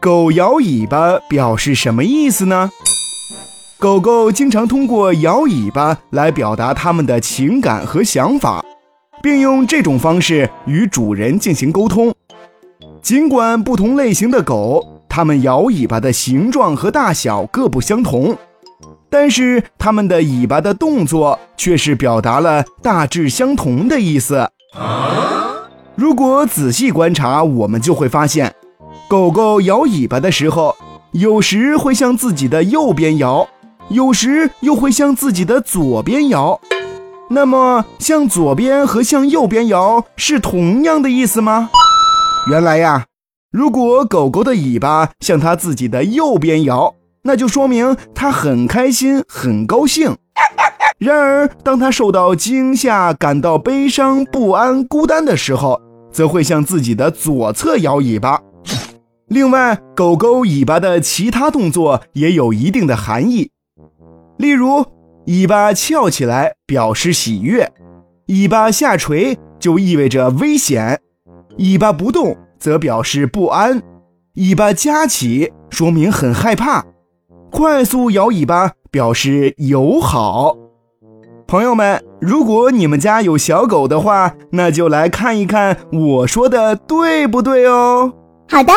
狗摇尾巴表示什么意思呢？狗狗经常通过摇尾巴来表达它们的情感和想法，并用这种方式与主人进行沟通。尽管不同类型的狗，它们摇尾巴的形状和大小各不相同，但是它们的尾巴的动作却是表达了大致相同的意思。如果仔细观察，我们就会发现。狗狗摇尾巴的时候，有时会向自己的右边摇，有时又会向自己的左边摇。那么，向左边和向右边摇是同样的意思吗？原来呀，如果狗狗的尾巴向它自己的右边摇，那就说明它很开心、很高兴。然而，当它受到惊吓、感到悲伤、不安、孤单的时候，则会向自己的左侧摇尾巴。另外，狗狗尾巴的其他动作也有一定的含义。例如，尾巴翘起来表示喜悦，尾巴下垂就意味着危险；尾巴不动则表示不安；尾巴夹起说明很害怕；快速摇尾巴表示友好。朋友们，如果你们家有小狗的话，那就来看一看我说的对不对哦。好的。